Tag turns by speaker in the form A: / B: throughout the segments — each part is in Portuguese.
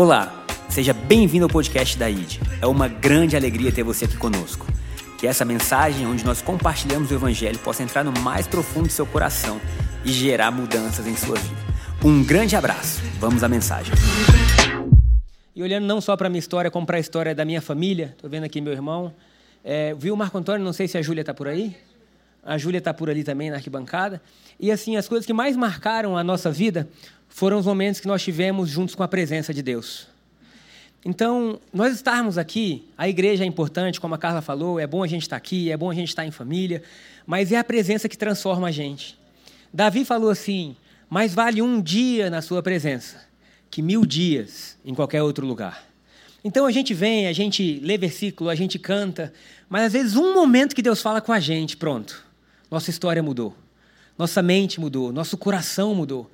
A: Olá, seja bem-vindo ao podcast da ID. É uma grande alegria ter você aqui conosco. Que essa mensagem, onde nós compartilhamos o Evangelho, possa entrar no mais profundo do seu coração e gerar mudanças em sua vida. Um grande abraço. Vamos à mensagem.
B: E olhando não só para a minha história, como para a história da minha família, estou vendo aqui meu irmão. É, viu o Marco Antônio? Não sei se a Júlia está por aí. A Júlia está por ali também na arquibancada. E assim, as coisas que mais marcaram a nossa vida foram os momentos que nós tivemos juntos com a presença de Deus. Então, nós estarmos aqui, a igreja é importante, como a Carla falou, é bom a gente estar aqui, é bom a gente estar em família, mas é a presença que transforma a gente. Davi falou assim: mais vale um dia na sua presença que mil dias em qualquer outro lugar. Então a gente vem, a gente lê versículo, a gente canta, mas às vezes um momento que Deus fala com a gente, pronto, nossa história mudou, nossa mente mudou, nosso coração mudou.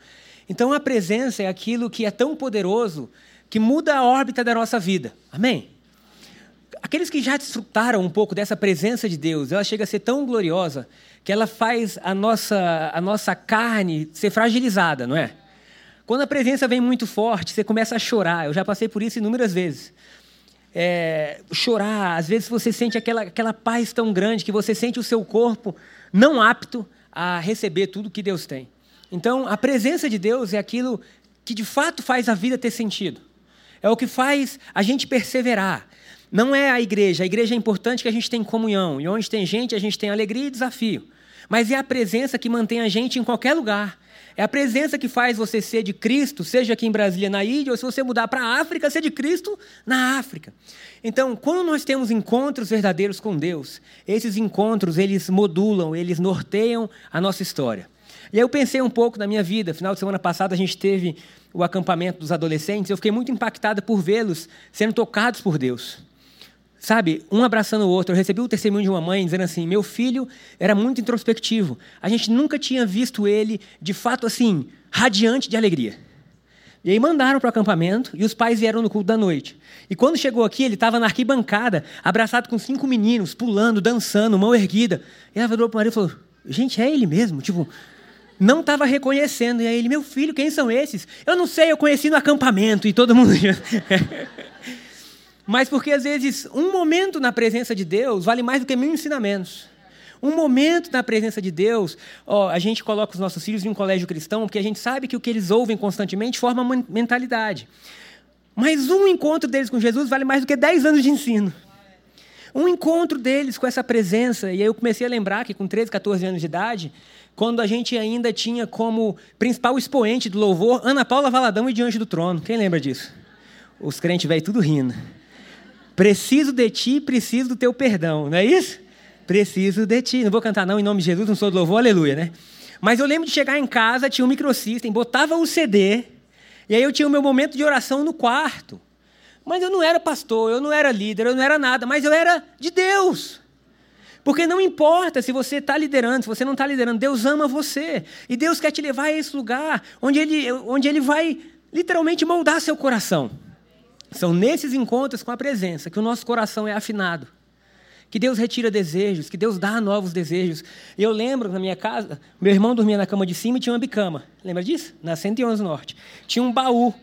B: Então a presença é aquilo que é tão poderoso que muda a órbita da nossa vida. Amém? Aqueles que já desfrutaram um pouco dessa presença de Deus, ela chega a ser tão gloriosa que ela faz a nossa, a nossa carne ser fragilizada, não é? Quando a presença vem muito forte, você começa a chorar. Eu já passei por isso inúmeras vezes. É, chorar, às vezes você sente aquela, aquela paz tão grande que você sente o seu corpo não apto a receber tudo que Deus tem. Então, a presença de Deus é aquilo que de fato faz a vida ter sentido. É o que faz a gente perseverar. Não é a igreja. A igreja é importante que a gente tem comunhão. E onde tem gente, a gente tem alegria e desafio. Mas é a presença que mantém a gente em qualquer lugar. É a presença que faz você ser de Cristo, seja aqui em Brasília, na ilha, ou se você mudar para a África, ser de Cristo na África. Então, quando nós temos encontros verdadeiros com Deus, esses encontros, eles modulam, eles norteiam a nossa história. E aí eu pensei um pouco na minha vida. Final de semana passada a gente teve o acampamento dos adolescentes. Eu fiquei muito impactada por vê-los sendo tocados por Deus. Sabe, um abraçando o outro. Eu recebi o testemunho de uma mãe dizendo assim: meu filho era muito introspectivo. A gente nunca tinha visto ele, de fato, assim, radiante de alegria. E aí mandaram para o acampamento e os pais vieram no culto da noite. E quando chegou aqui, ele estava na arquibancada, abraçado com cinco meninos, pulando, dançando, mão erguida. E ela virou para o marido e falou: Gente, é ele mesmo? Tipo, não estava reconhecendo. E aí ele: Meu filho, quem são esses? Eu não sei, eu conheci no acampamento. E todo mundo. Mas porque às vezes um momento na presença de Deus vale mais do que mil ensinamentos. Um momento na presença de Deus, ó, a gente coloca os nossos filhos em um colégio cristão porque a gente sabe que o que eles ouvem constantemente forma uma mentalidade. Mas um encontro deles com Jesus vale mais do que dez anos de ensino. Um encontro deles com essa presença, e aí eu comecei a lembrar que com 13, 14 anos de idade, quando a gente ainda tinha como principal expoente do louvor Ana Paula Valadão e Diante do Trono. Quem lembra disso? Os crentes velho tudo rindo. Preciso de ti, preciso do teu perdão, não é isso? Preciso de ti. Não vou cantar não em nome de Jesus, não sou do louvor, aleluia, né? Mas eu lembro de chegar em casa, tinha um microsystem, botava o CD, e aí eu tinha o meu momento de oração no quarto. Mas eu não era pastor, eu não era líder, eu não era nada, mas eu era de Deus. Porque não importa se você está liderando, se você não está liderando, Deus ama você. E Deus quer te levar a esse lugar onde Ele, onde ele vai literalmente moldar seu coração. São nesses encontros com a presença que o nosso coração é afinado. Que Deus retira desejos, que Deus dá novos desejos. E eu lembro, na minha casa, meu irmão dormia na cama de cima e tinha uma bicama. Lembra disso? Na 111 Norte. Tinha um baú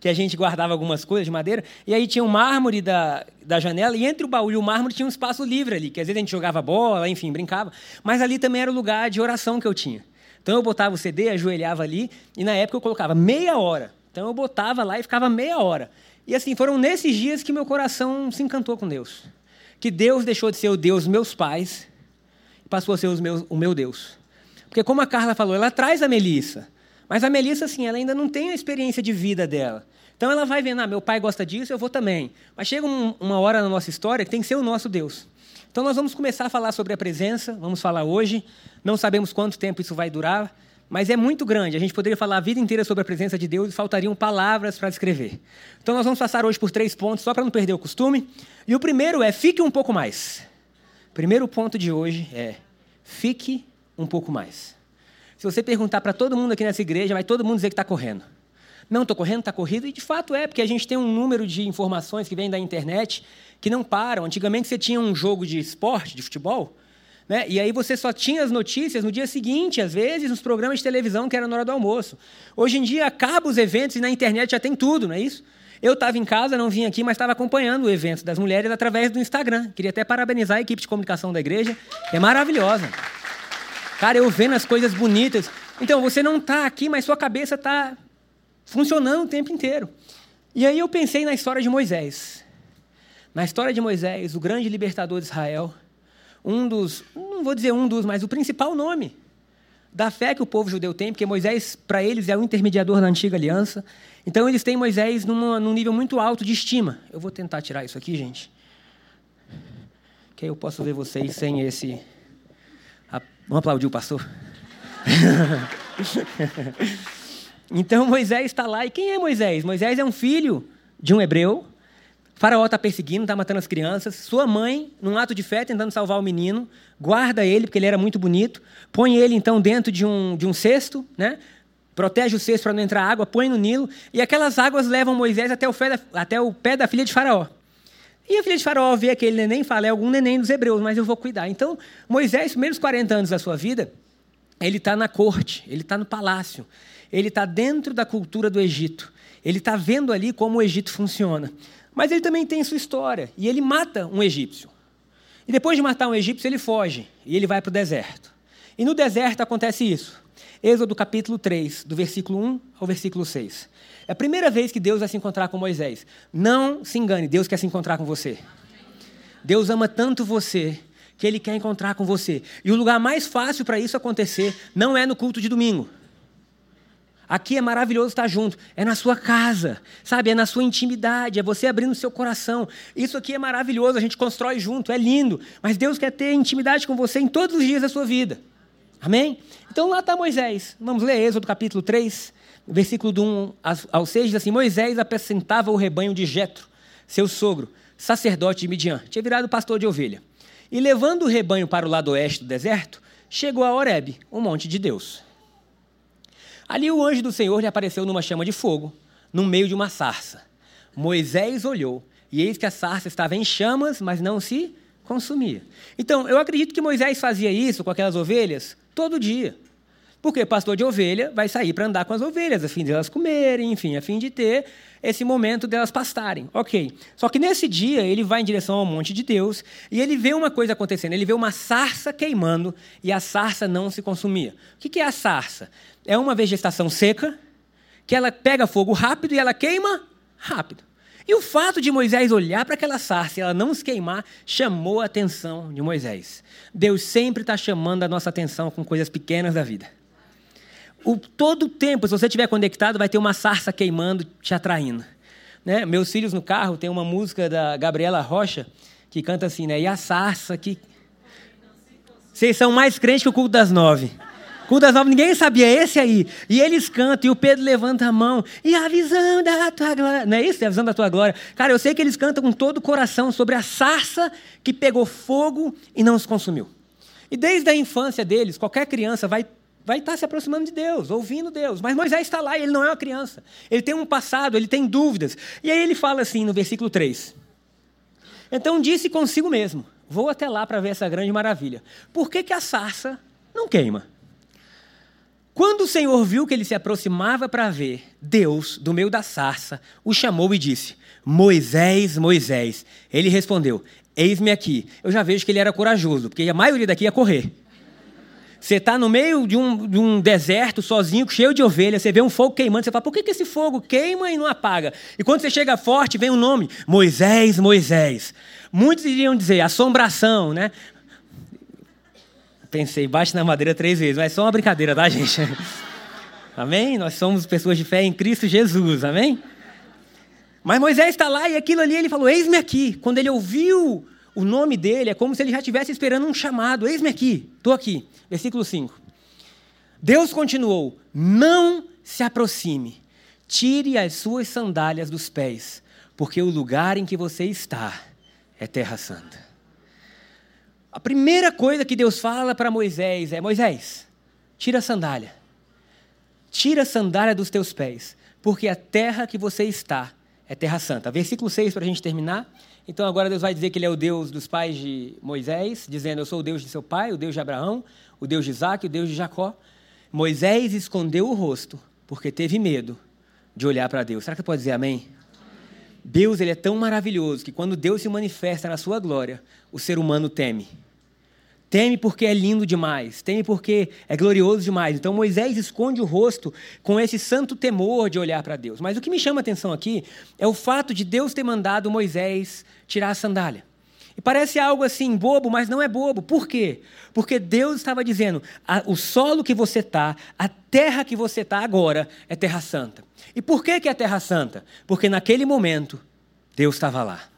B: que a gente guardava algumas coisas de madeira, e aí tinha um mármore da, da janela, e entre o baú e o mármore tinha um espaço livre ali, que às vezes a gente jogava bola, enfim, brincava, mas ali também era o lugar de oração que eu tinha. Então eu botava o CD, ajoelhava ali, e na época eu colocava meia hora. Então eu botava lá e ficava meia hora. E assim, foram nesses dias que meu coração se encantou com Deus. Que Deus deixou de ser o Deus meus pais e passou a ser meus, o meu Deus. Porque como a Carla falou, ela traz a Melissa. Mas a Melissa, assim, ela ainda não tem a experiência de vida dela. Então ela vai vendo, ah, meu pai gosta disso, eu vou também. Mas chega um, uma hora na nossa história que tem que ser o nosso Deus. Então nós vamos começar a falar sobre a presença, vamos falar hoje. Não sabemos quanto tempo isso vai durar, mas é muito grande. A gente poderia falar a vida inteira sobre a presença de Deus e faltariam palavras para descrever. Então nós vamos passar hoje por três pontos, só para não perder o costume. E o primeiro é fique um pouco mais. O primeiro ponto de hoje é fique um pouco mais. Se você perguntar para todo mundo aqui nessa igreja, vai todo mundo dizer que está correndo. Não, estou correndo, está corrido, e de fato é, porque a gente tem um número de informações que vem da internet que não param. Antigamente você tinha um jogo de esporte, de futebol, né? E aí você só tinha as notícias no dia seguinte, às vezes, nos programas de televisão que era na hora do almoço. Hoje em dia acaba os eventos e na internet já tem tudo, não é isso? Eu estava em casa, não vim aqui, mas estava acompanhando o evento das mulheres através do Instagram. Queria até parabenizar a equipe de comunicação da igreja, que é maravilhosa. Cara, eu vendo as coisas bonitas. Então, você não está aqui, mas sua cabeça está funcionando o tempo inteiro. E aí eu pensei na história de Moisés. Na história de Moisés, o grande libertador de Israel, um dos, não vou dizer um dos, mas o principal nome da fé que o povo judeu tem, porque Moisés, para eles, é o intermediador da antiga aliança. Então, eles têm Moisés numa, num nível muito alto de estima. Eu vou tentar tirar isso aqui, gente. Que aí eu posso ver vocês sem esse. Vamos aplaudir o pastor? então, Moisés está lá. E quem é Moisés? Moisés é um filho de um hebreu Faraó está perseguindo, está matando as crianças. Sua mãe, num ato de fé, tentando salvar o menino, guarda ele, porque ele era muito bonito. Põe ele, então, dentro de um, de um cesto, né? protege o cesto para não entrar água, põe no Nilo. E aquelas águas levam Moisés até o, da, até o pé da filha de Faraó. E a filha de Faraó vê aquele neném e fala: é algum neném dos hebreus, mas eu vou cuidar. Então, Moisés, os primeiros 40 anos da sua vida, ele está na corte, ele está no palácio, ele está dentro da cultura do Egito. Ele está vendo ali como o Egito funciona. Mas ele também tem sua história. E ele mata um egípcio. E depois de matar um egípcio, ele foge. E ele vai para o deserto. E no deserto acontece isso. Êxodo capítulo 3, do versículo 1 ao versículo 6. É a primeira vez que Deus vai se encontrar com Moisés. Não se engane, Deus quer se encontrar com você. Deus ama tanto você que ele quer encontrar com você. E o lugar mais fácil para isso acontecer não é no culto de domingo. Aqui é maravilhoso estar junto. É na sua casa, sabe? É na sua intimidade, é você abrindo o seu coração. Isso aqui é maravilhoso, a gente constrói junto, é lindo. Mas Deus quer ter intimidade com você em todos os dias da sua vida. Amém? Então lá está Moisés. Vamos ler Êxodo capítulo 3, versículo do 1 ao 6, diz assim: Moisés apresentava o rebanho de Jetro, seu sogro, sacerdote de Midian. Tinha virado pastor de ovelha. E levando o rebanho para o lado oeste do deserto, chegou a Horebe, o monte de Deus. Ali o anjo do Senhor lhe apareceu numa chama de fogo, no meio de uma sarça. Moisés olhou, e eis que a sarça estava em chamas, mas não se consumia. Então, eu acredito que Moisés fazia isso com aquelas ovelhas todo dia. Porque pastor de ovelha vai sair para andar com as ovelhas, a fim de elas comerem, enfim, a fim de ter esse momento delas pastarem. Ok. Só que nesse dia ele vai em direção ao monte de Deus e ele vê uma coisa acontecendo. Ele vê uma sarça queimando e a sarça não se consumia. O que é a sarça? é uma vegetação seca, que ela pega fogo rápido e ela queima rápido. E o fato de Moisés olhar para aquela sarça e ela não se queimar chamou a atenção de Moisés. Deus sempre está chamando a nossa atenção com coisas pequenas da vida. O, todo o tempo, se você estiver conectado, vai ter uma sarça queimando, te atraindo. Né? Meus filhos no carro tem uma música da Gabriela Rocha que canta assim, né? E a sarça que. Vocês são mais crentes que o culto das nove. Culto das nove, ninguém sabia, esse aí. E eles cantam, e o Pedro levanta a mão. E a visão da tua glória. Não é isso? É a visão da tua glória. Cara, eu sei que eles cantam com todo o coração sobre a sarça que pegou fogo e não se consumiu. E desde a infância deles, qualquer criança vai vai estar se aproximando de Deus, ouvindo Deus. Mas Moisés está lá ele não é uma criança. Ele tem um passado, ele tem dúvidas. E aí ele fala assim no versículo 3. Então disse consigo mesmo: Vou até lá para ver essa grande maravilha. Por que, que a sarça não queima? Quando o Senhor viu que ele se aproximava para ver, Deus, do meio da sarça, o chamou e disse: Moisés, Moisés. Ele respondeu: Eis-me aqui. Eu já vejo que ele era corajoso, porque a maioria daqui ia correr. Você está no meio de um, de um, deserto, sozinho, cheio de ovelhas, você vê um fogo queimando, você fala, por que, que esse fogo queima e não apaga? E quando você chega forte, vem o um nome, Moisés, Moisés. Muitos iriam dizer, assombração, né? Pensei, bate na madeira três vezes, mas é só uma brincadeira, tá, gente? Amém? Nós somos pessoas de fé em Cristo Jesus, amém? Mas Moisés está lá e aquilo ali ele falou: Eis-me aqui. Quando ele ouviu o nome dele, é como se ele já estivesse esperando um chamado: Eis-me aqui, estou aqui. Versículo 5. Deus continuou: Não se aproxime, tire as suas sandálias dos pés, porque o lugar em que você está é terra santa. A primeira coisa que Deus fala para Moisés é: Moisés, tira a sandália. Tira a sandália dos teus pés, porque a terra que você está é terra santa. Versículo 6 para a gente terminar. Então agora Deus vai dizer que Ele é o Deus dos pais de Moisés, dizendo: Eu sou o Deus de seu pai, o Deus de Abraão, o Deus de Isaac, o Deus de Jacó. Moisés escondeu o rosto, porque teve medo de olhar para Deus. Será que pode dizer amém? Deus ele é tão maravilhoso que quando Deus se manifesta na sua glória, o ser humano teme. Teme porque é lindo demais, teme porque é glorioso demais. Então Moisés esconde o rosto com esse santo temor de olhar para Deus. Mas o que me chama a atenção aqui é o fato de Deus ter mandado Moisés tirar a sandália. E parece algo assim bobo, mas não é bobo. Por quê? Porque Deus estava dizendo: o solo que você está, a terra que você está agora é terra santa. E por que, que é terra santa? Porque naquele momento Deus estava lá.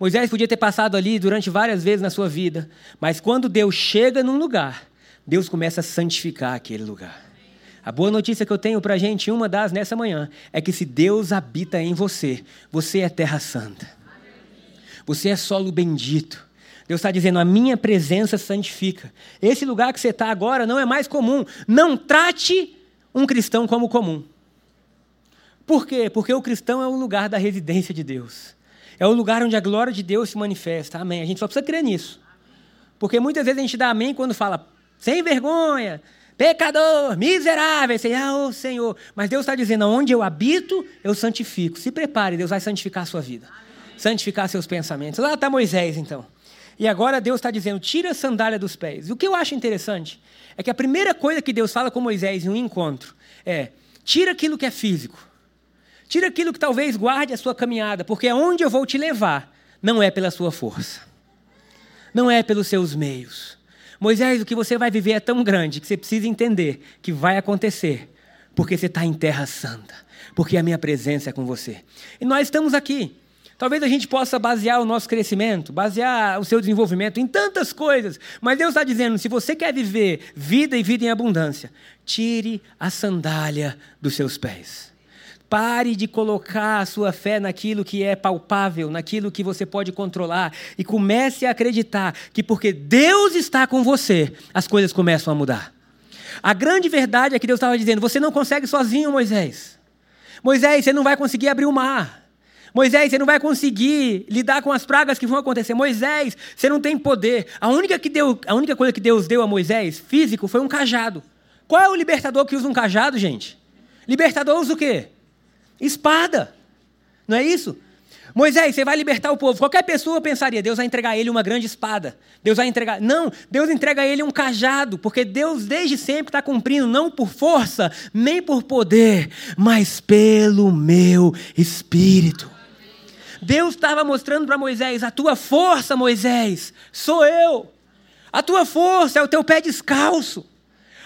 B: Moisés podia ter passado ali durante várias vezes na sua vida, mas quando Deus chega num lugar, Deus começa a santificar aquele lugar. A boa notícia que eu tenho para a gente, uma das nessa manhã, é que se Deus habita em você, você é terra santa. Você é solo bendito. Deus está dizendo: a minha presença santifica. Esse lugar que você está agora não é mais comum. Não trate um cristão como comum. Por quê? Porque o cristão é o lugar da residência de Deus. É o lugar onde a glória de Deus se manifesta. Amém. A gente só precisa crer nisso. Porque muitas vezes a gente dá amém quando fala sem vergonha, pecador, miserável. Você, ah, oh, Senhor. Mas Deus está dizendo: onde eu habito, eu santifico. Se prepare, Deus vai santificar a sua vida. Santificar seus pensamentos. Lá está Moisés, então. E agora Deus está dizendo: tira a sandália dos pés. E o que eu acho interessante é que a primeira coisa que Deus fala com Moisés em um encontro é: tira aquilo que é físico. Tira aquilo que talvez guarde a sua caminhada, porque aonde eu vou te levar não é pela sua força, não é pelos seus meios. Moisés, o que você vai viver é tão grande que você precisa entender que vai acontecer, porque você está em terra santa, porque a minha presença é com você. E nós estamos aqui. Talvez a gente possa basear o nosso crescimento, basear o seu desenvolvimento em tantas coisas, mas Deus está dizendo: se você quer viver vida e vida em abundância, tire a sandália dos seus pés. Pare de colocar a sua fé naquilo que é palpável, naquilo que você pode controlar e comece a acreditar que porque Deus está com você, as coisas começam a mudar. A grande verdade é que Deus estava dizendo: você não consegue sozinho, Moisés. Moisés, você não vai conseguir abrir o mar. Moisés, você não vai conseguir lidar com as pragas que vão acontecer. Moisés, você não tem poder. A única, que deu, a única coisa que Deus deu a Moisés, físico, foi um cajado. Qual é o libertador que usa um cajado, gente? Libertador usa o quê? Espada. Não é isso? Moisés, você vai libertar o povo. Qualquer pessoa pensaria, Deus vai entregar a ele uma grande espada. Deus vai entregar. Não, Deus entrega a ele um cajado, porque Deus desde sempre está cumprindo, não por força, nem por poder, mas pelo meu espírito. Deus estava mostrando para Moisés: a tua força, Moisés, sou eu. A tua força é o teu pé descalço.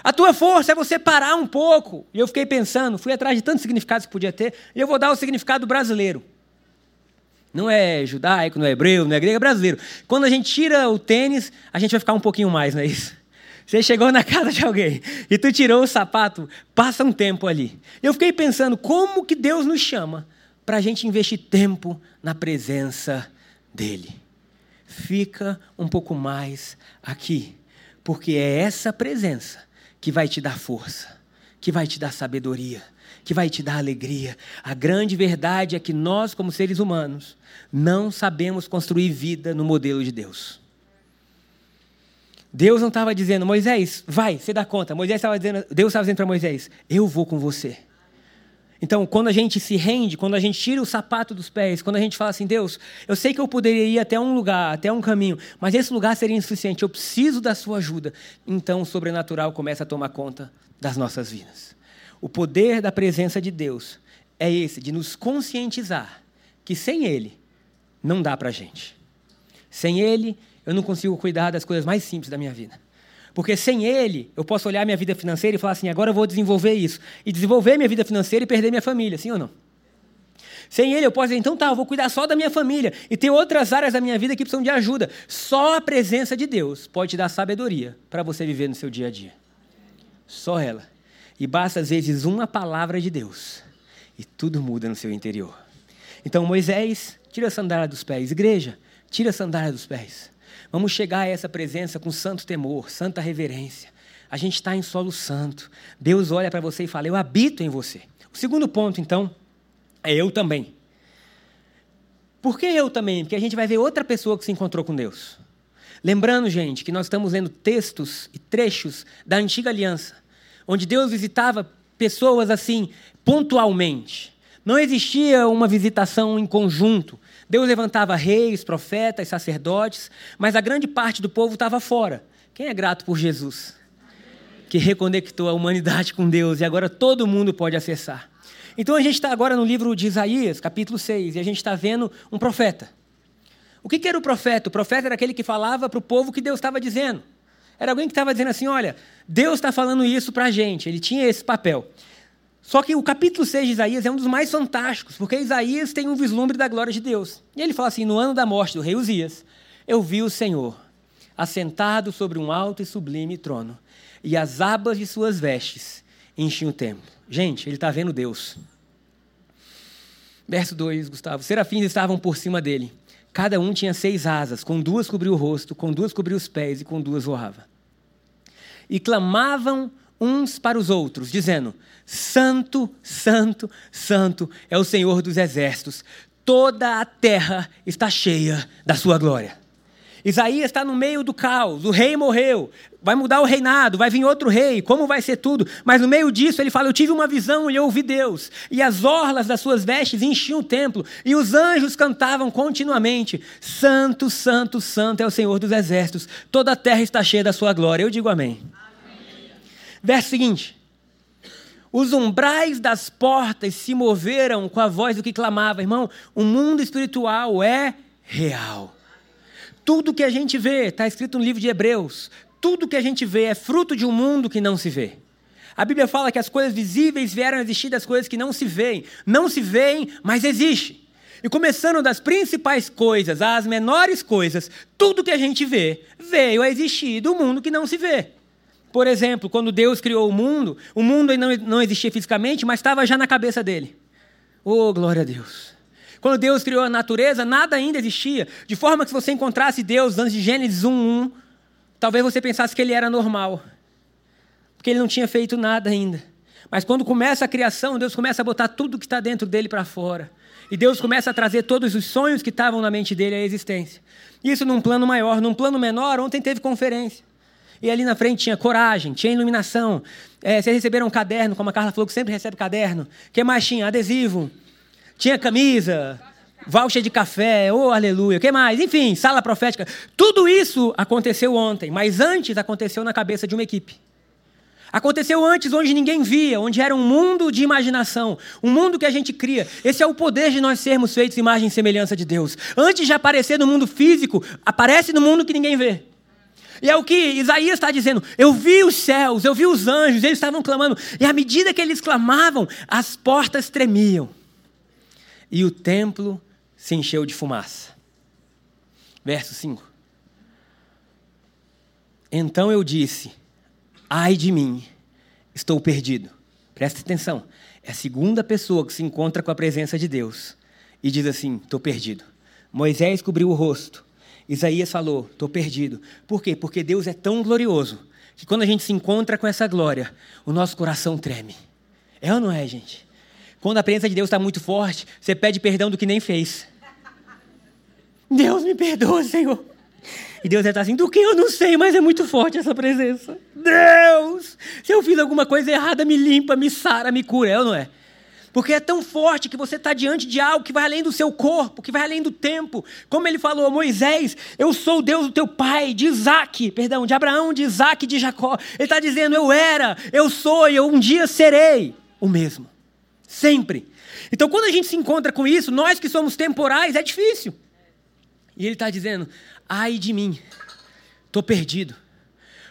B: A tua força é você parar um pouco. E eu fiquei pensando, fui atrás de tantos significados que podia ter, e eu vou dar o significado brasileiro. Não é judaico, não é hebreu, não é grego, é brasileiro. Quando a gente tira o tênis, a gente vai ficar um pouquinho mais, não é isso? Você chegou na casa de alguém e tu tirou o sapato, passa um tempo ali. Eu fiquei pensando como que Deus nos chama para a gente investir tempo na presença dEle. Fica um pouco mais aqui, porque é essa presença que vai te dar força, que vai te dar sabedoria, que vai te dar alegria. A grande verdade é que nós, como seres humanos, não sabemos construir vida no modelo de Deus. Deus não estava dizendo, Moisés, vai, você dá conta. Moisés estava dizendo, Deus estava dizendo para Moisés, eu vou com você. Então, quando a gente se rende, quando a gente tira o sapato dos pés, quando a gente fala assim, Deus, eu sei que eu poderia ir até um lugar, até um caminho, mas esse lugar seria insuficiente, eu preciso da sua ajuda. Então, o sobrenatural começa a tomar conta das nossas vidas. O poder da presença de Deus é esse, de nos conscientizar que sem Ele não dá para gente. Sem Ele, eu não consigo cuidar das coisas mais simples da minha vida. Porque sem ele, eu posso olhar minha vida financeira e falar assim: agora eu vou desenvolver isso. E desenvolver minha vida financeira e perder minha família, sim ou não? Sem ele, eu posso dizer, então tá, eu vou cuidar só da minha família. E tem outras áreas da minha vida que precisam de ajuda. Só a presença de Deus pode te dar sabedoria para você viver no seu dia a dia. Só ela. E basta, às vezes, uma palavra de Deus. E tudo muda no seu interior. Então, Moisés, tira a sandália dos pés. Igreja, tira a sandália dos pés. Vamos chegar a essa presença com santo temor, santa reverência. A gente está em solo santo. Deus olha para você e fala: Eu habito em você. O segundo ponto, então, é eu também. Por que eu também? Porque a gente vai ver outra pessoa que se encontrou com Deus. Lembrando, gente, que nós estamos lendo textos e trechos da antiga aliança, onde Deus visitava pessoas assim, pontualmente. Não existia uma visitação em conjunto. Deus levantava reis, profetas, sacerdotes, mas a grande parte do povo estava fora. Quem é grato por Jesus? Que reconectou a humanidade com Deus e agora todo mundo pode acessar. Então a gente está agora no livro de Isaías, capítulo 6, e a gente está vendo um profeta. O que, que era o profeta? O profeta era aquele que falava para o povo que Deus estava dizendo. Era alguém que estava dizendo assim: olha, Deus está falando isso para a gente. Ele tinha esse papel. Só que o capítulo 6 de Isaías é um dos mais fantásticos, porque Isaías tem um vislumbre da glória de Deus. E ele fala assim: no ano da morte do rei Uzias, eu vi o Senhor assentado sobre um alto e sublime trono, e as abas de suas vestes enchiam o templo. Gente, ele está vendo Deus. Verso 2, Gustavo. Serafins estavam por cima dele. Cada um tinha seis asas, com duas cobriu o rosto, com duas cobriu os pés e com duas voava. E clamavam uns para os outros, dizendo: Santo, Santo, Santo é o Senhor dos exércitos. Toda a terra está cheia da sua glória. Isaías está no meio do caos, o rei morreu, vai mudar o reinado, vai vir outro rei, como vai ser tudo? Mas no meio disso ele fala: Eu tive uma visão e eu ouvi Deus, e as orlas das suas vestes enchiam o templo, e os anjos cantavam continuamente: Santo, Santo, Santo é o Senhor dos exércitos, toda a terra está cheia da sua glória. Eu digo amém. amém. Verso seguinte. Os umbrais das portas se moveram com a voz do que clamava. Irmão, o mundo espiritual é real. Tudo que a gente vê, está escrito no livro de Hebreus, tudo que a gente vê é fruto de um mundo que não se vê. A Bíblia fala que as coisas visíveis vieram a existir das coisas que não se veem. Não se veem, mas existe. E começando das principais coisas às menores coisas, tudo que a gente vê veio a existir do mundo que não se vê. Por exemplo, quando Deus criou o mundo, o mundo não, não existia fisicamente, mas estava já na cabeça dele. Oh, glória a Deus. Quando Deus criou a natureza, nada ainda existia. De forma que se você encontrasse Deus antes de Gênesis 1, 1, talvez você pensasse que ele era normal. Porque ele não tinha feito nada ainda. Mas quando começa a criação, Deus começa a botar tudo que está dentro dele para fora. E Deus começa a trazer todos os sonhos que estavam na mente dele à existência. Isso num plano maior. Num plano menor, ontem teve conferência. E ali na frente tinha coragem, tinha iluminação. É, vocês receberam um caderno, como a Carla falou que sempre recebe caderno. O que mais tinha? Adesivo. Tinha camisa, voucher de café, oh aleluia, o que mais? Enfim, sala profética. Tudo isso aconteceu ontem, mas antes aconteceu na cabeça de uma equipe. Aconteceu antes onde ninguém via, onde era um mundo de imaginação, um mundo que a gente cria. Esse é o poder de nós sermos feitos imagem e semelhança de Deus. Antes de aparecer no mundo físico, aparece no mundo que ninguém vê. E é o que Isaías está dizendo. Eu vi os céus, eu vi os anjos, eles estavam clamando. E à medida que eles clamavam, as portas tremiam e o templo se encheu de fumaça. Verso 5. Então eu disse: Ai de mim, estou perdido. Presta atenção. É a segunda pessoa que se encontra com a presença de Deus e diz assim: Estou perdido. Moisés cobriu o rosto. Isaías falou: Estou perdido. Por quê? Porque Deus é tão glorioso que quando a gente se encontra com essa glória, o nosso coração treme. É ou não é, gente? Quando a presença de Deus está muito forte, você pede perdão do que nem fez. Deus me perdoa, Senhor. E Deus está assim, do que eu não sei, mas é muito forte essa presença. Deus, se eu fiz alguma coisa errada, me limpa, me sara, me cura, é ou não é? Porque é tão forte que você está diante de algo que vai além do seu corpo, que vai além do tempo. Como ele falou Moisés, eu sou o Deus do teu pai, de Isaac, perdão, de Abraão, de Isaac, de Jacó. Ele está dizendo, eu era, eu sou e eu um dia serei o mesmo. Sempre. Então, quando a gente se encontra com isso, nós que somos temporais, é difícil. E ele está dizendo: ai de mim, estou perdido,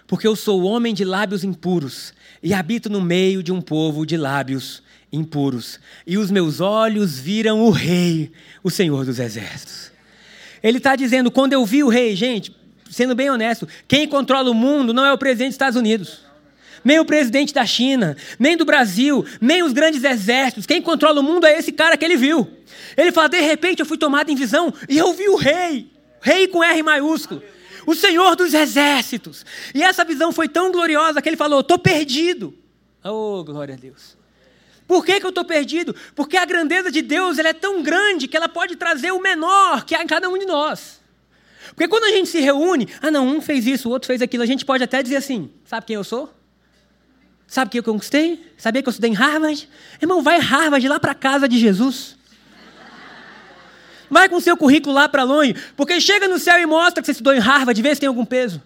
B: porque eu sou homem de lábios impuros e habito no meio de um povo de lábios impuros. E os meus olhos viram o Rei, o Senhor dos Exércitos. Ele está dizendo: quando eu vi o Rei, gente, sendo bem honesto, quem controla o mundo não é o presidente dos Estados Unidos nem o presidente da China, nem do Brasil, nem os grandes exércitos. Quem controla o mundo é esse cara que ele viu. Ele fala: de repente eu fui tomado em visão e eu vi o rei, rei com R maiúsculo, o Senhor dos exércitos. E essa visão foi tão gloriosa que ele falou: estou perdido. Oh, glória a Deus. Por que, que eu estou perdido? Porque a grandeza de Deus ela é tão grande que ela pode trazer o menor que há em cada um de nós. Porque quando a gente se reúne, ah não, um fez isso, o outro fez aquilo, a gente pode até dizer assim: sabe quem eu sou? Sabe o que eu conquistei? Sabia que eu estudei em Harvard? Irmão, vai Harvard lá para casa de Jesus. Vai com seu currículo lá para longe, porque chega no céu e mostra que você estudou em Harvard, vê se tem algum peso.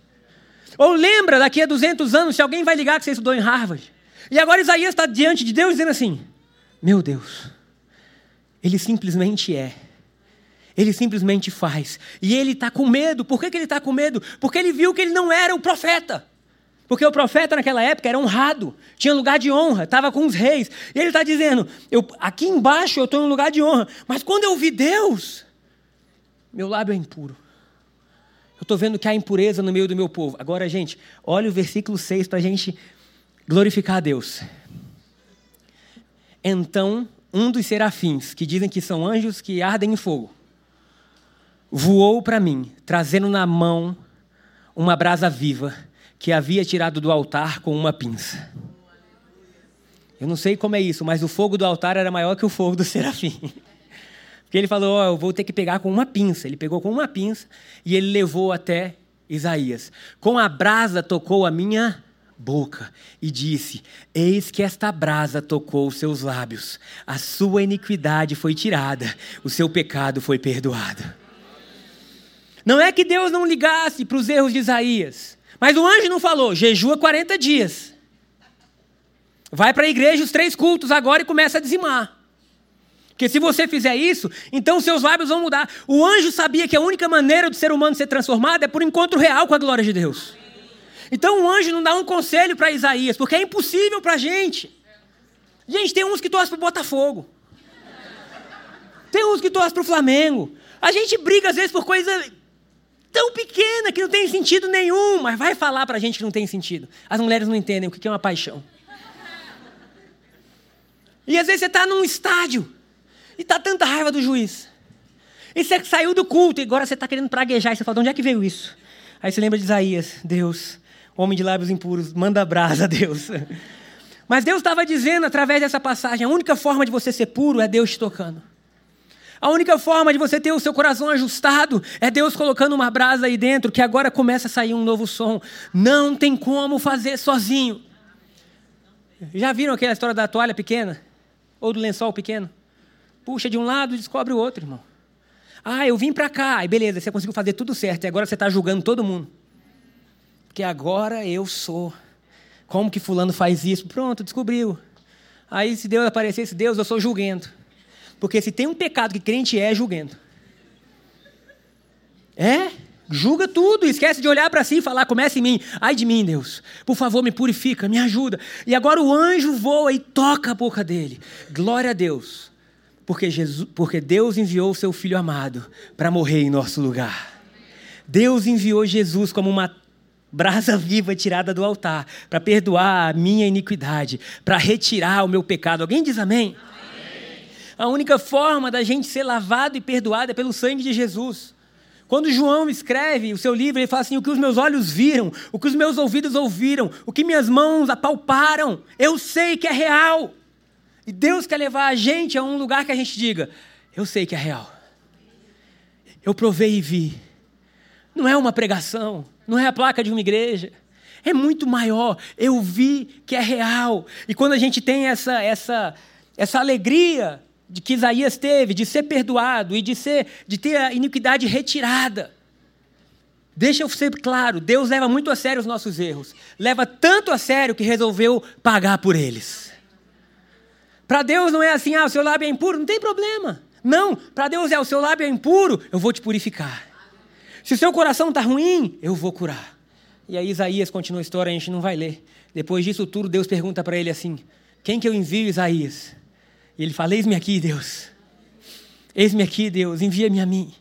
B: Ou lembra, daqui a 200 anos, se alguém vai ligar que você estudou em Harvard. E agora Isaías está diante de Deus dizendo assim: Meu Deus, ele simplesmente é. Ele simplesmente faz. E ele está com medo. Por que, que ele está com medo? Porque ele viu que ele não era o profeta. Porque o profeta naquela época era honrado, tinha lugar de honra, estava com os reis. E ele está dizendo: eu, aqui embaixo eu estou em um lugar de honra, mas quando eu vi Deus, meu lábio é impuro. Eu estou vendo que há impureza no meio do meu povo. Agora, gente, olha o versículo 6 para a gente glorificar a Deus. Então, um dos serafins, que dizem que são anjos que ardem em fogo, voou para mim, trazendo na mão uma brasa viva que havia tirado do altar com uma pinça. Eu não sei como é isso, mas o fogo do altar era maior que o fogo do serafim. Porque ele falou: oh, Eu vou ter que pegar com uma pinça. Ele pegou com uma pinça e ele levou até Isaías. Com a brasa tocou a minha boca e disse: Eis que esta brasa tocou os seus lábios. A sua iniquidade foi tirada, o seu pecado foi perdoado. Não é que Deus não ligasse para os erros de Isaías, mas o anjo não falou: jejua 40 dias. Vai para a igreja os três cultos agora e começa a dizimar. Porque se você fizer isso, então seus lábios vão mudar. O anjo sabia que a única maneira do ser humano ser transformado é por encontro real com a glória de Deus. Então o anjo não dá um conselho para Isaías, porque é impossível para a gente. Gente, tem uns que torcem para o Botafogo. Tem uns que torcem para o Flamengo. A gente briga às vezes por coisa tão pequena que não tem sentido nenhum, mas vai falar para a gente que não tem sentido. As mulheres não entendem o que é uma paixão. E às vezes você está num estádio e está tanta raiva do juiz. E você saiu do culto e agora você está querendo praguejar. E você fala, de onde é que veio isso? Aí você lembra de Isaías. Deus, homem de lábios impuros, manda brasa, Deus. Mas Deus estava dizendo através dessa passagem: a única forma de você ser puro é Deus te tocando. A única forma de você ter o seu coração ajustado é Deus colocando uma brasa aí dentro, que agora começa a sair um novo som. Não tem como fazer sozinho. Já viram aquela história da toalha pequena? Ou do lençol pequeno? Puxa de um lado e descobre o outro, irmão. Ah, eu vim para cá. Aí beleza, você conseguiu fazer tudo certo. E agora você está julgando todo mundo. Porque agora eu sou. Como que fulano faz isso? Pronto, descobriu. Aí se Deus aparecesse, Deus, eu sou julguento. Porque se tem um pecado que crente é, é julguento. É? Julga tudo, esquece de olhar para si e falar, começa em mim. Ai de mim, Deus. Por favor, me purifica, me ajuda. E agora o anjo voa e toca a boca dele. Glória a Deus porque, Jesus, porque Deus enviou o seu Filho amado para morrer em nosso lugar. Deus enviou Jesus como uma brasa viva tirada do altar para perdoar a minha iniquidade, para retirar o meu pecado. Alguém diz amém? amém? A única forma da gente ser lavado e perdoado é pelo sangue de Jesus. Quando João escreve o seu livro, ele fala assim: o que os meus olhos viram, o que os meus ouvidos ouviram, o que minhas mãos apalparam, eu sei que é real. E Deus quer levar a gente a um lugar que a gente diga: eu sei que é real. Eu provei e vi. Não é uma pregação, não é a placa de uma igreja. É muito maior. Eu vi que é real. E quando a gente tem essa essa essa alegria de que Isaías teve de ser perdoado e de ser de ter a iniquidade retirada. Deixa eu ser claro, Deus leva muito a sério os nossos erros. Leva tanto a sério que resolveu pagar por eles. Para Deus não é assim, ah, o seu lábio é impuro, não tem problema. Não, para Deus é o seu lábio é impuro, eu vou te purificar. Se seu coração está ruim, eu vou curar. E aí Isaías continua a história, a gente não vai ler. Depois disso tudo, Deus pergunta para ele assim: Quem que eu envio, Isaías? E ele fala: Eis-me aqui, Deus. Eis-me aqui, Deus, envia-me a mim.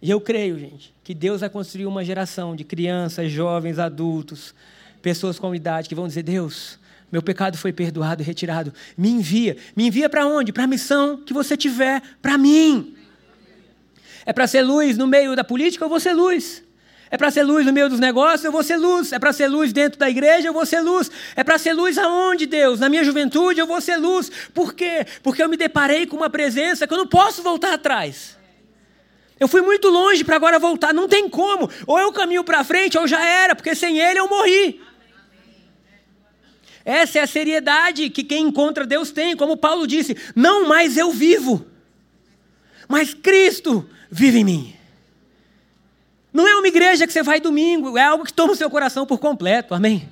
B: E eu creio, gente, que Deus vai construir uma geração de crianças, jovens, adultos, pessoas com idade que vão dizer: Deus, meu pecado foi perdoado retirado. Me envia. Me envia para onde? Para a missão que você tiver para mim. É para ser luz no meio da política, eu vou ser luz. É para ser luz no meio dos negócios, eu vou ser luz. É para ser luz dentro da igreja, eu vou ser luz. É para ser luz aonde, Deus? Na minha juventude, eu vou ser luz. Por quê? Porque eu me deparei com uma presença que eu não posso voltar atrás. Eu fui muito longe para agora voltar, não tem como. Ou eu caminho para frente, ou já era, porque sem ele eu morri. Essa é a seriedade que quem encontra Deus tem. Como Paulo disse: Não mais eu vivo, mas Cristo vive em mim. Não é uma igreja que você vai domingo, é algo que toma o seu coração por completo. Amém?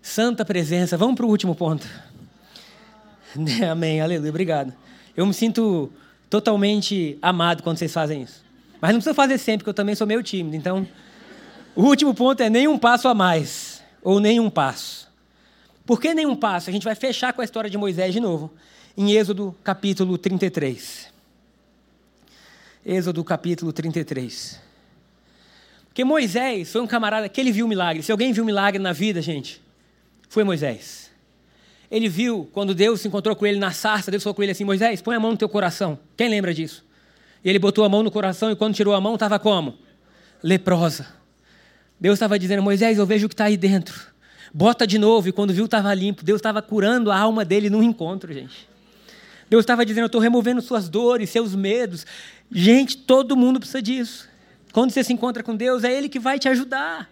B: Santa presença. Vamos para o último ponto. Amém, aleluia, obrigado. Eu me sinto totalmente amado quando vocês fazem isso. Mas não precisa fazer sempre, porque eu também sou meio tímido. Então, o último ponto é nenhum passo a mais, ou nenhum passo. Por que nenhum passo? A gente vai fechar com a história de Moisés de novo, em Êxodo capítulo 33. Êxodo capítulo 33. Porque Moisés foi um camarada que ele viu milagre. Se alguém viu milagre na vida, gente, foi Moisés. Ele viu quando Deus se encontrou com ele na sarça, Deus falou com ele assim: Moisés, põe a mão no teu coração. Quem lembra disso? E ele botou a mão no coração e quando tirou a mão estava como? Leprosa. Deus estava dizendo: Moisés, eu vejo o que está aí dentro. Bota de novo. E quando viu, estava limpo. Deus estava curando a alma dele num encontro, gente. Deus estava dizendo: Eu estou removendo suas dores, seus medos. Gente, todo mundo precisa disso. Quando você se encontra com Deus, é Ele que vai te ajudar.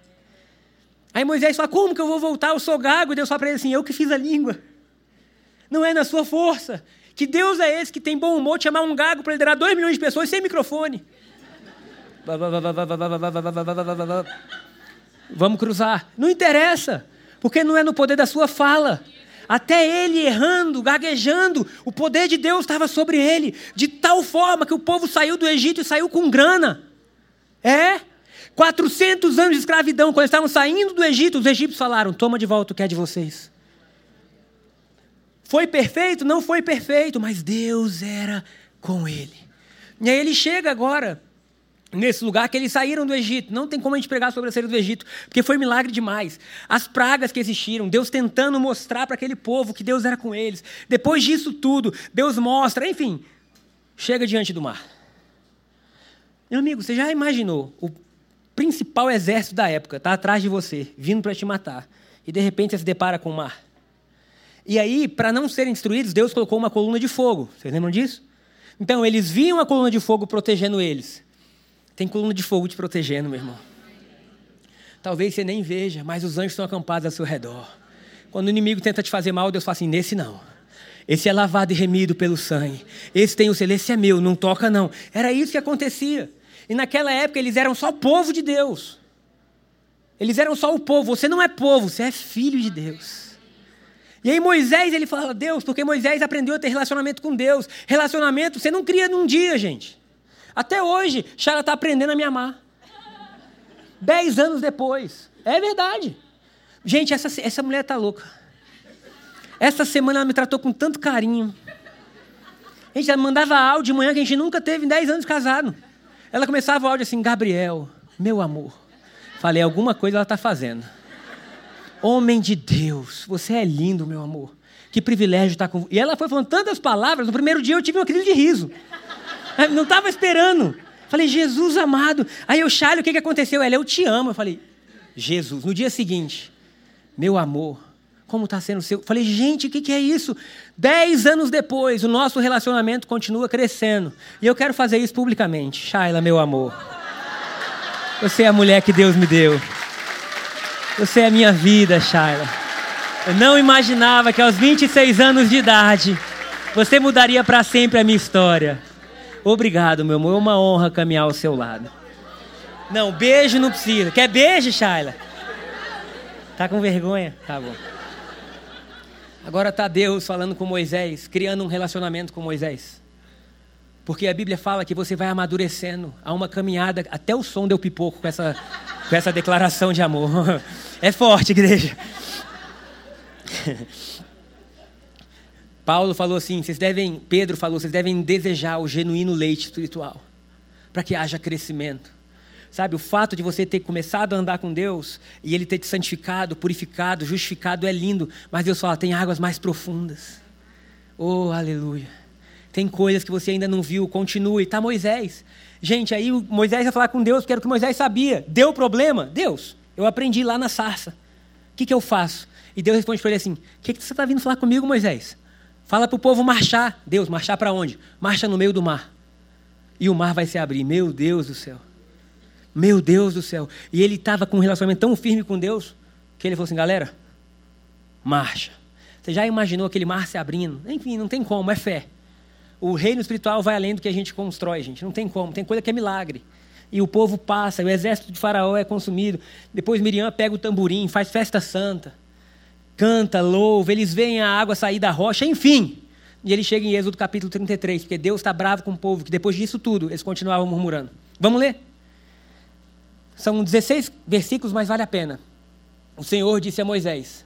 B: Aí Moisés fala: Como que eu vou voltar? Eu sou gago. E Deus fala para ele assim: Eu que fiz a língua. Não é na sua força. Que Deus é esse que tem bom humor de chamar um gago para liderar dois milhões de pessoas sem microfone? Vamos cruzar. Não interessa, porque não é no poder da sua fala. Até ele errando, gaguejando, o poder de Deus estava sobre ele, de tal forma que o povo saiu do Egito e saiu com grana. É? 400 anos de escravidão, quando eles estavam saindo do Egito, os egípcios falaram: toma de volta o que é de vocês. Foi perfeito? Não foi perfeito, mas Deus era com ele. E aí ele chega agora nesse lugar que eles saíram do Egito. Não tem como a gente pregar sobre a saída do Egito, porque foi milagre demais. As pragas que existiram, Deus tentando mostrar para aquele povo que Deus era com eles. Depois disso tudo, Deus mostra, enfim, chega diante do mar. Meu amigo, você já imaginou o principal exército da época está atrás de você, vindo para te matar, e de repente você se depara com o mar? E aí, para não serem destruídos, Deus colocou uma coluna de fogo. Vocês lembram disso? Então, eles viam a coluna de fogo protegendo eles. Tem coluna de fogo te protegendo, meu irmão. Talvez você nem veja, mas os anjos estão acampados ao seu redor. Quando o inimigo tenta te fazer mal, Deus fala assim: nesse não. Esse é lavado e remido pelo sangue. Esse tem o selo, esse é meu, não toca não. Era isso que acontecia. E naquela época eles eram só povo de Deus. Eles eram só o povo. Você não é povo, você é filho de Deus. E aí Moisés, ele fala, Deus, porque Moisés aprendeu a ter relacionamento com Deus. Relacionamento você não cria num dia, gente. Até hoje, Shara está aprendendo a me amar. Dez anos depois. É verdade. Gente, essa, essa mulher está louca. Essa semana ela me tratou com tanto carinho. A gente mandava áudio de manhã que a gente nunca teve em dez anos de casado. Ela começava o áudio assim, Gabriel, meu amor. Falei, alguma coisa ela está fazendo. Homem de Deus, você é lindo, meu amor. Que privilégio estar com você. E ela foi falando tantas palavras, no primeiro dia eu tive uma crise de riso. não estava esperando. Falei, Jesus amado. Aí eu, Charlie, o que, que aconteceu? Ela, eu te amo. Eu falei, Jesus. No dia seguinte, meu amor, como está sendo o seu? Falei, gente, o que, que é isso? Dez anos depois, o nosso relacionamento continua crescendo. E eu quero fazer isso publicamente. Shaila, meu amor. Você é a mulher que Deus me deu. Você é a minha vida, Shaila. Eu não imaginava que aos 26 anos de idade você mudaria para sempre a minha história. Obrigado, meu amor. É uma honra caminhar ao seu lado. Não, beijo não precisa. Quer beijo, Shaila? Tá com vergonha? Tá bom. Agora tá Deus falando com Moisés, criando um relacionamento com Moisés. Porque a Bíblia fala que você vai amadurecendo a uma caminhada, até o som deu pipoco com essa, com essa declaração de amor. É forte, igreja. Paulo falou assim: vocês devem, Pedro falou, vocês devem desejar o genuíno leite espiritual, para que haja crescimento. Sabe, o fato de você ter começado a andar com Deus e Ele ter te santificado, purificado, justificado é lindo, mas Deus fala: tem águas mais profundas. Oh, aleluia. Tem coisas que você ainda não viu, continue. Está Moisés. Gente, aí Moisés vai falar com Deus, que era o que Moisés sabia. Deu problema? Deus, eu aprendi lá na sarça. O que, que eu faço? E Deus responde para ele assim: O que, que você está vindo falar comigo, Moisés? Fala para o povo marchar. Deus, marchar para onde? Marcha no meio do mar. E o mar vai se abrir. Meu Deus do céu. Meu Deus do céu. E ele estava com um relacionamento tão firme com Deus que ele falou assim: galera, marcha. Você já imaginou aquele mar se abrindo? Enfim, não tem como, é fé. O reino espiritual vai além do que a gente constrói, gente. Não tem como, tem coisa que é milagre. E o povo passa, o exército de Faraó é consumido. Depois Miriam pega o tamborim, faz festa santa, canta, louva, eles veem a água sair da rocha, enfim. E ele chega em Êxodo capítulo 33, porque Deus está bravo com o povo, que depois disso tudo eles continuavam murmurando. Vamos ler? São 16 versículos, mas vale a pena. O Senhor disse a Moisés: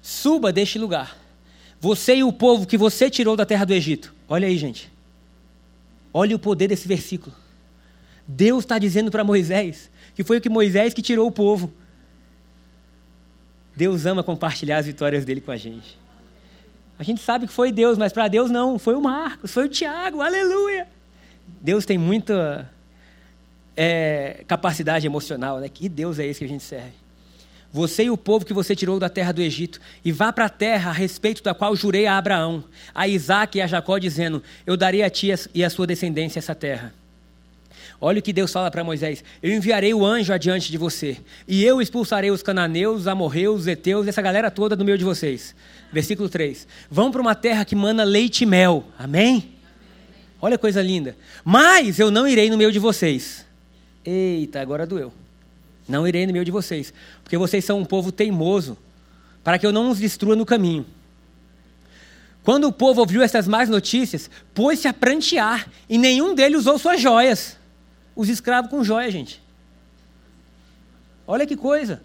B: Suba deste lugar, você e o povo que você tirou da terra do Egito. Olha aí, gente. Olha o poder desse versículo. Deus está dizendo para Moisés que foi o que Moisés que tirou o povo. Deus ama compartilhar as vitórias dele com a gente. A gente sabe que foi Deus, mas para Deus não, foi o Marcos, foi o Tiago, aleluia. Deus tem muita é, capacidade emocional, né? Que Deus é esse que a gente serve? Você e o povo que você tirou da terra do Egito, e vá para a terra a respeito da qual jurei a Abraão, a Isaac e a Jacó, dizendo: Eu darei a ti e a sua descendência essa terra. Olha o que Deus fala para Moisés: Eu enviarei o anjo adiante de você, e eu expulsarei os cananeus, amorreus, heteus, essa galera toda do meio de vocês. Versículo 3: Vão para uma terra que mana leite e mel. Amém? Olha a coisa linda. Mas eu não irei no meio de vocês. Eita, agora doeu. Não irei no meio de vocês, porque vocês são um povo teimoso, para que eu não os destrua no caminho. Quando o povo ouviu essas más notícias, pôs-se a prantear, e nenhum deles usou suas joias. Os escravos com joia, gente. Olha que coisa.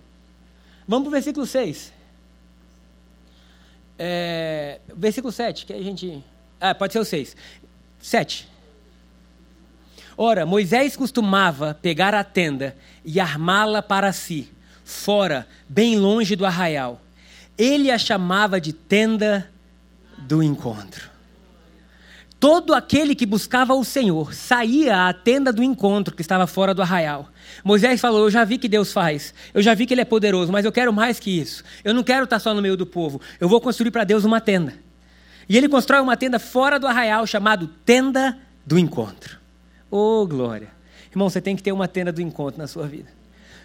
B: Vamos para o versículo 6. É, versículo 7, que a gente. Ah, pode ser o 6. 7. Ora, Moisés costumava pegar a tenda e armá-la para si, fora, bem longe do arraial. Ele a chamava de tenda do encontro. Todo aquele que buscava o Senhor saía à tenda do encontro que estava fora do arraial. Moisés falou: Eu já vi que Deus faz, eu já vi que Ele é poderoso, mas eu quero mais que isso. Eu não quero estar só no meio do povo, eu vou construir para Deus uma tenda. E ele constrói uma tenda fora do arraial chamado Tenda do Encontro. Oh, glória. Irmão, você tem que ter uma tenda do encontro na sua vida.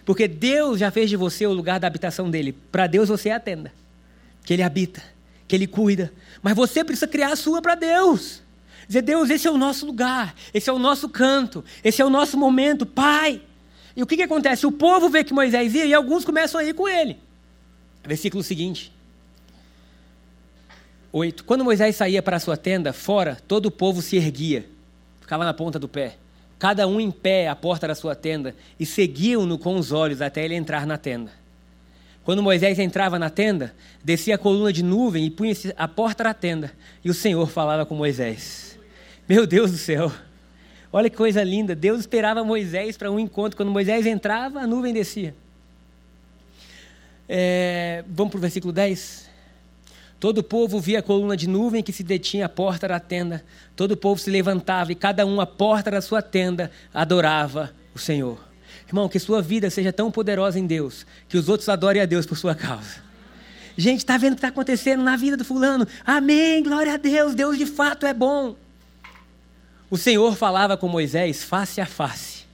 B: Porque Deus já fez de você o lugar da habitação dele. Para Deus você é a tenda. Que ele habita, que ele cuida. Mas você precisa criar a sua para Deus. Dizer, Deus, esse é o nosso lugar, esse é o nosso canto, esse é o nosso momento, Pai. E o que, que acontece? O povo vê que Moisés ia e alguns começam a ir com ele. Versículo seguinte. 8. Quando Moisés saía para a sua tenda, fora, todo o povo se erguia ficava na ponta do pé, cada um em pé à porta da sua tenda, e seguiam-no com os olhos até ele entrar na tenda. Quando Moisés entrava na tenda, descia a coluna de nuvem e punha-se à porta da tenda, e o Senhor falava com Moisés. Meu Deus do céu! Olha que coisa linda! Deus esperava Moisés para um encontro. Quando Moisés entrava, a nuvem descia. É, vamos para o versículo 10. Todo o povo via a coluna de nuvem que se detinha à porta da tenda. Todo o povo se levantava e cada um à porta da sua tenda adorava o Senhor. Irmão, que sua vida seja tão poderosa em Deus que os outros adorem a Deus por sua causa. Gente, está vendo o que está acontecendo na vida do fulano? Amém, glória a Deus, Deus de fato é bom. O Senhor falava com Moisés face a face,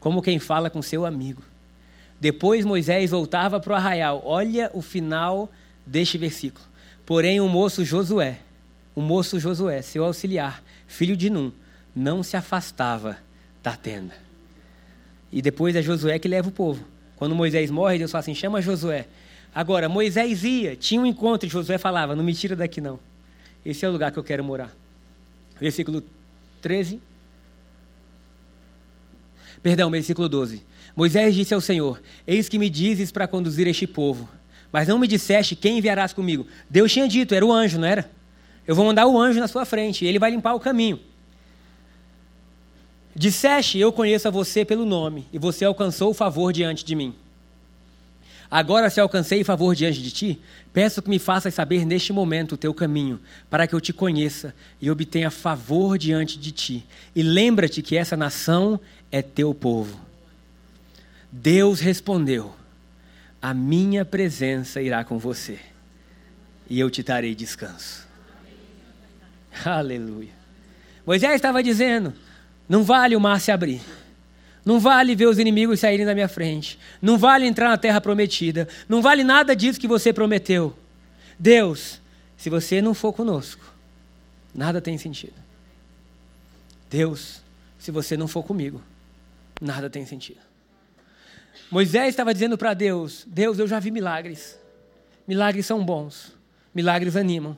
B: como quem fala com seu amigo. Depois Moisés voltava para o arraial. Olha o final deste versículo. Porém, o moço Josué, o moço Josué, seu auxiliar, filho de Num, não se afastava da tenda. E depois é Josué que leva o povo. Quando Moisés morre, Deus fala assim: chama Josué. Agora, Moisés ia, tinha um encontro e Josué falava: não me tira daqui não. Esse é o lugar que eu quero morar. Versículo 13. Perdão, versículo 12. Moisés disse ao Senhor: Eis que me dizes para conduzir este povo mas não me disseste quem enviarás comigo. Deus tinha dito, era o anjo, não era? Eu vou mandar o anjo na sua frente, ele vai limpar o caminho. Disseste, eu conheço a você pelo nome, e você alcançou o favor diante de mim. Agora, se alcancei favor diante de ti, peço que me faças saber neste momento o teu caminho, para que eu te conheça e obtenha favor diante de ti. E lembra-te que essa nação é teu povo. Deus respondeu: a minha presença irá com você e eu te darei descanso. Aleluia. Moisés estava dizendo: não vale o mar se abrir. Não vale ver os inimigos saírem da minha frente. Não vale entrar na terra prometida. Não vale nada disso que você prometeu. Deus, se você não for conosco, nada tem sentido. Deus, se você não for comigo, nada tem sentido. Moisés estava dizendo para Deus: Deus, eu já vi milagres. Milagres são bons, milagres animam,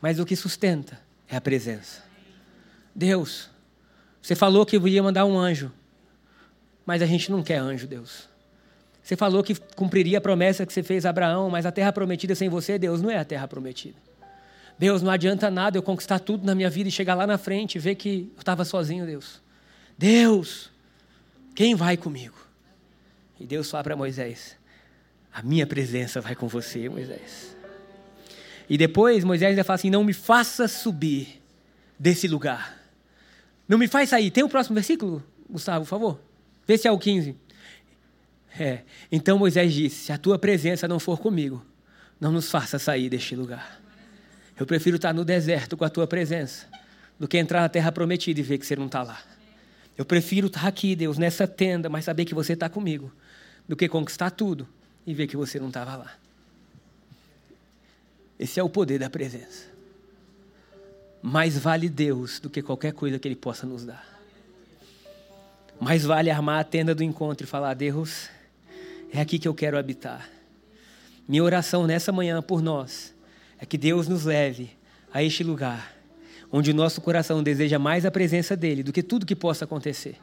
B: mas o que sustenta é a presença. Deus, você falou que ia mandar um anjo, mas a gente não quer anjo, Deus. Você falou que cumpriria a promessa que você fez a Abraão, mas a terra prometida sem você, Deus, não é a terra prometida. Deus, não adianta nada eu conquistar tudo na minha vida e chegar lá na frente e ver que eu estava sozinho, Deus. Deus, quem vai comigo? E Deus fala para Moisés: A minha presença vai com você, Moisés. E depois Moisés ainda fala assim: Não me faça subir desse lugar. Não me faz sair. Tem o próximo versículo, Gustavo, por favor? Vê se é o 15. É. Então Moisés disse: Se a tua presença não for comigo, não nos faça sair deste lugar. Eu prefiro estar no deserto com a tua presença do que entrar na terra prometida e ver que você não está lá. Eu prefiro estar aqui, Deus, nessa tenda, mas saber que você está comigo, do que conquistar tudo e ver que você não estava lá. Esse é o poder da presença. Mais vale Deus do que qualquer coisa que Ele possa nos dar. Mais vale armar a tenda do encontro e falar: Deus, é aqui que eu quero habitar. Minha oração nessa manhã por nós é que Deus nos leve a este lugar, onde o nosso coração deseja mais a presença dEle do que tudo que possa acontecer.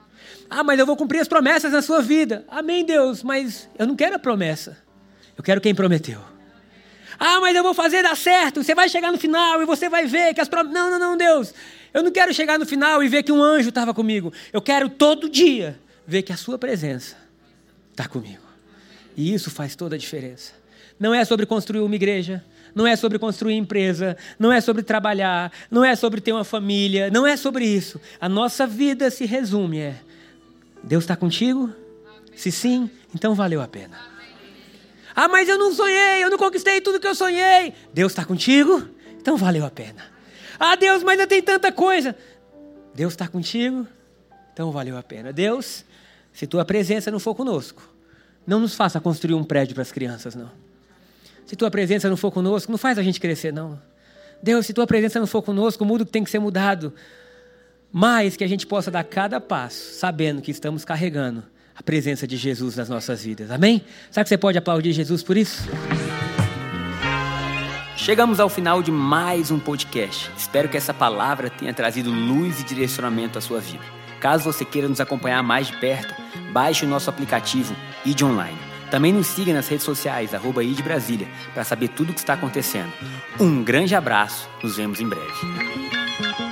B: Ah, mas eu vou cumprir as promessas na sua vida. Amém, Deus, mas eu não quero a promessa. Eu quero quem prometeu. Ah, mas eu vou fazer dar certo. Você vai chegar no final e você vai ver que as promessas. Não, não, não, Deus. Eu não quero chegar no final e ver que um anjo estava comigo. Eu quero todo dia ver que a sua presença está comigo. E isso faz toda a diferença. Não é sobre construir uma igreja, não é sobre construir empresa, não é sobre trabalhar, não é sobre ter uma família, não é sobre isso. A nossa vida se resume é: Deus está contigo? Se sim, então valeu a pena. Ah, mas eu não sonhei, eu não conquistei tudo que eu sonhei. Deus está contigo? Então valeu a pena. Ah, Deus, mas eu tenho tanta coisa. Deus está contigo? Então valeu a pena. Deus, se tua presença não for conosco, não nos faça construir um prédio para as crianças, não. Se tua presença não for conosco, não faz a gente crescer, não. Deus, se tua presença não for conosco, o que tem que ser mudado. Mas que a gente possa dar cada passo, sabendo que estamos carregando a presença de Jesus nas nossas vidas. Amém? Sabe que você pode aplaudir Jesus por isso?
A: Chegamos ao final de mais um podcast. Espero que essa palavra tenha trazido luz e direcionamento à sua vida. Caso você queira nos acompanhar mais de perto, baixe o nosso aplicativo ID Online. Também nos siga nas redes sociais, arroba ID Brasília, para saber tudo o que está acontecendo. Um grande abraço, nos vemos em breve.